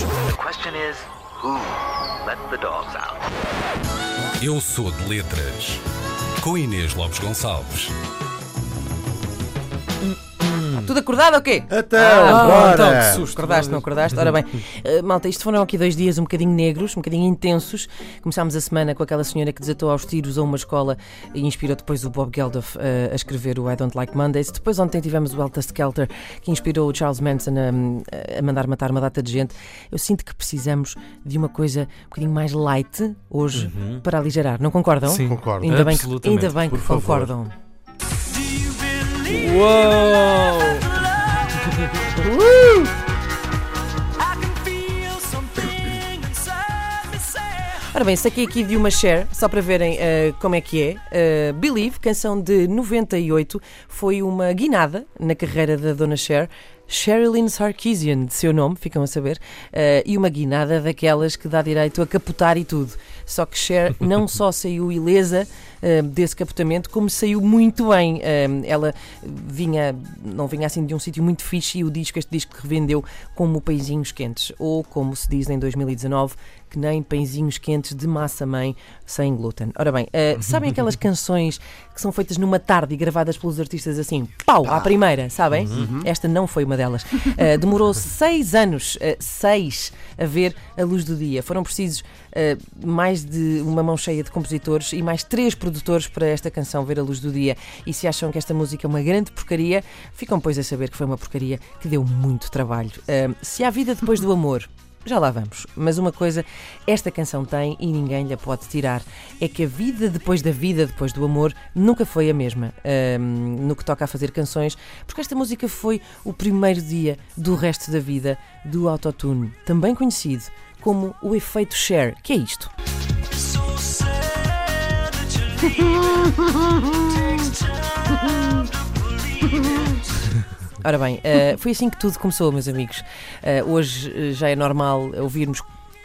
dogs. The question is, who let the dogs out? Eu sou de letras. Com Inês Lopes Gonçalves. Tudo acordado ou quê? Então, Ah, bora. então, que susto. Acordaste, não acordaste? Ora bem, eh, malta, isto foram aqui dois dias um bocadinho negros, um bocadinho intensos. Começámos a semana com aquela senhora que desatou aos tiros a uma escola e inspirou depois o Bob Geldof eh, a escrever o I Don't Like Mondays. Depois ontem tivemos o Elta Skelter, que inspirou o Charles Manson a, a mandar matar uma data de gente. Eu sinto que precisamos de uma coisa um bocadinho mais light hoje para aligerar. Não concordam? Sim, Concordo. Ainda bem que, ainda bem que concordam. Uou! Ora bem, saquei aqui de uma share, só para verem eh, como é que é. Eh, Believe, canção de 98, foi uma guinada na carreira da Dona Cher. Sherilyn Sarkisian, de seu nome, ficam a saber, eh, e uma guinada daquelas que dá direito a capotar e tudo. Só que Cher não só saiu ilesa eh, desse capotamento, como saiu muito bem. Eh, ela vinha, não vinha assim de um sítio muito fixe e o disco, este disco que revendeu como pãezinhos quentes, ou como se diz em 2019, que nem pãezinhos quentes de massa-mãe sem glúten. Ora bem, sabem aquelas canções que são feitas numa tarde e gravadas pelos artistas assim, pau, à primeira, sabem? Esta não foi uma delas. Eh, demorou seis anos, eh, seis, a ver a luz do dia. Foram precisos eh, mais de uma mão cheia de compositores e mais três produtores para esta canção ver a luz do dia. E se acham que esta música é uma grande porcaria, ficam pois a saber que foi uma porcaria que deu muito trabalho. Se há vida depois do amor, já lá vamos. Mas uma coisa esta canção tem e ninguém lhe pode tirar: é que a vida depois da vida, depois do amor, nunca foi a mesma ahm, no que toca a fazer canções, porque esta música foi o primeiro dia do resto da vida do autotune, também conhecido como o efeito share. Que é isto? Ora bem, eh, foi assim que tudo começou, meus amigos. Eh, hoje eh, já é normal ouvirmos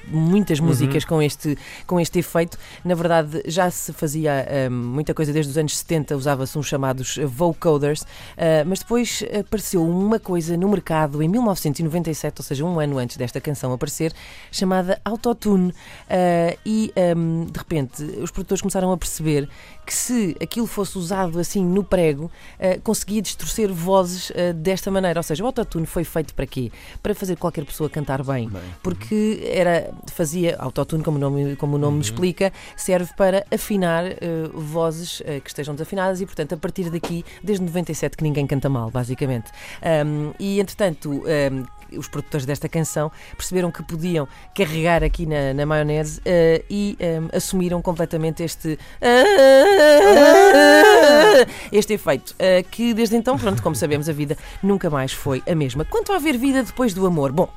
muitas músicas com, este, com este efeito. Na verdade, já se fazia eh, muita coisa desde os anos 70, usava-se uns chamados vocoders, eh, mas depois apareceu uma coisa no mercado em 1997, ou seja, um ano antes desta canção aparecer, chamada Autotune. Eh, e ehm, de repente os produtores começaram a perceber que se aquilo fosse usado assim no prego, eh, conseguia distorcer vozes eh, desta maneira. Ou seja, o autotune foi feito para quê? Para fazer qualquer pessoa cantar bem. Porque era, fazia, autotune, como o nome, como o nome explica, serve para afinar eh, vozes eh, que estejam desafinadas e, portanto, a partir daqui, desde 97 que ninguém canta mal, basicamente. Ahm, e, entretanto, ahm, os produtores desta canção perceberam que podiam carregar aqui na, na maionese eh, e ahm, assumiram completamente este este efeito eh, que desde então, pronto, como sabemos, a vida nunca mais foi a mesma. Quanto a haver vida depois do amor, bom.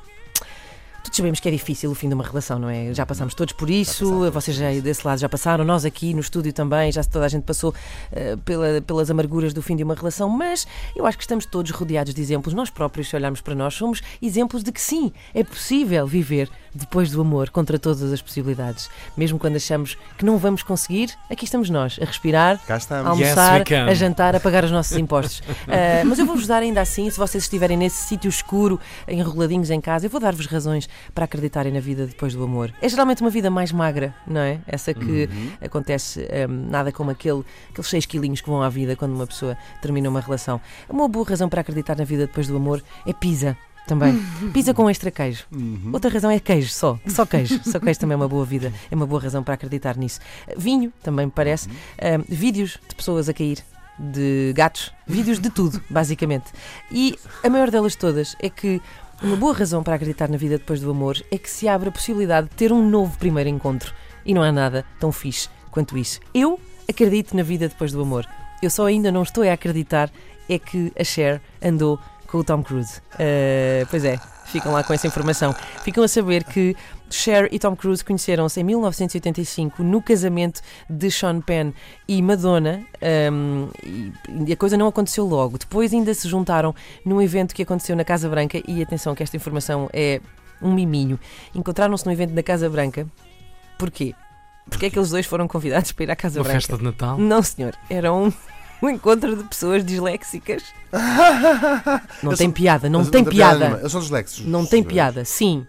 Todos sabemos que é difícil o fim de uma relação, não é? Já passamos todos por isso, vocês já desse lado já passaram, nós aqui no estúdio também, já toda a gente passou eh, pela- pelas amarguras do fim de uma relação, mas eu acho que estamos todos rodeados de exemplos. Nós próprios, se olharmos para nós, somos exemplos de que sim, é possível viver depois do amor, contra todas as possibilidades. Mesmo quando achamos que não vamos conseguir, aqui estamos nós, a respirar, Cá a almoçar, Yes, a jantar, a pagar os nossos impostos. Ah, mas eu vou-vos dar ainda assim, se vocês estiverem nesse sítio escuro, enroladinhos em casa, eu vou dar-vos razões para acreditarem na vida depois do amor. É geralmente uma vida mais magra, não é? Essa que acontece ahm, nada como aquele, aqueles 6 quilinhos que vão à vida quando uma pessoa termina uma relação. Uma boa razão para acreditar na vida depois do amor é pizza. Também. Pizza com extra queijo. Outra razão é queijo só. Só queijo. Só queijo também é uma boa vida. É uma boa razão para acreditar nisso. Vinho, também me parece. Ahm, vídeos de pessoas a cair. De gatos. Vídeos de tudo, basicamente. E a maior delas todas é que uma boa razão para acreditar na vida depois do amor é que se abre a possibilidade de ter um novo primeiro encontro. E não há nada tão fixe quanto isso. Eu acredito na vida depois do amor. Eu só ainda não estou a acreditar é que a Cher andou com o Tom Cruise. Eh, pois é, ficam lá com essa informação. Ficam a saber que Cher e Tom Cruise conheceram-se em 1985 no casamento de Sean Penn e Madonna ehm, e, a coisa não aconteceu logo. Depois ainda se juntaram num evento que aconteceu na Casa Branca e atenção que esta informação é um miminho. Encontraram-se num evento da Casa Branca. Porquê? Porque é que eles dois foram convidados para ir à Casa Uma Branca? festa de Natal. Não, senhor. Era um, um encontro de pessoas disléxicas. Não Eu tem sou- piada, não Mas tem tem piada piada. Eu sou dislexos. Não tem piada, sim.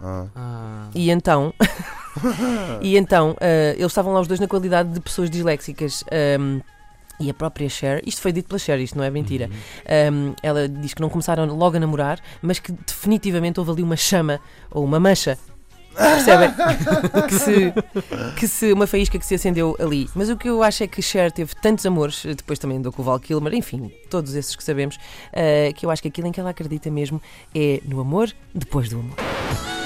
Ah. Ah. E então, e então ah, eles estavam lá os dois na qualidade de pessoas disléxicas. ahm, e a própria Cher, isto foi dito pela Cher, isto não é mentira. Ahm, ela diz que não começaram logo a namorar, mas que definitivamente houve ali uma chama ou uma mancha. Percebem? que, se, que se uma faísca que se acendeu ali. Mas o que eu acho é que Cher teve tantos amores, depois também andou com o Val Kilmer, enfim, todos esses que sabemos, ah, que eu acho que aquilo em que ela acredita mesmo é no amor depois do amor.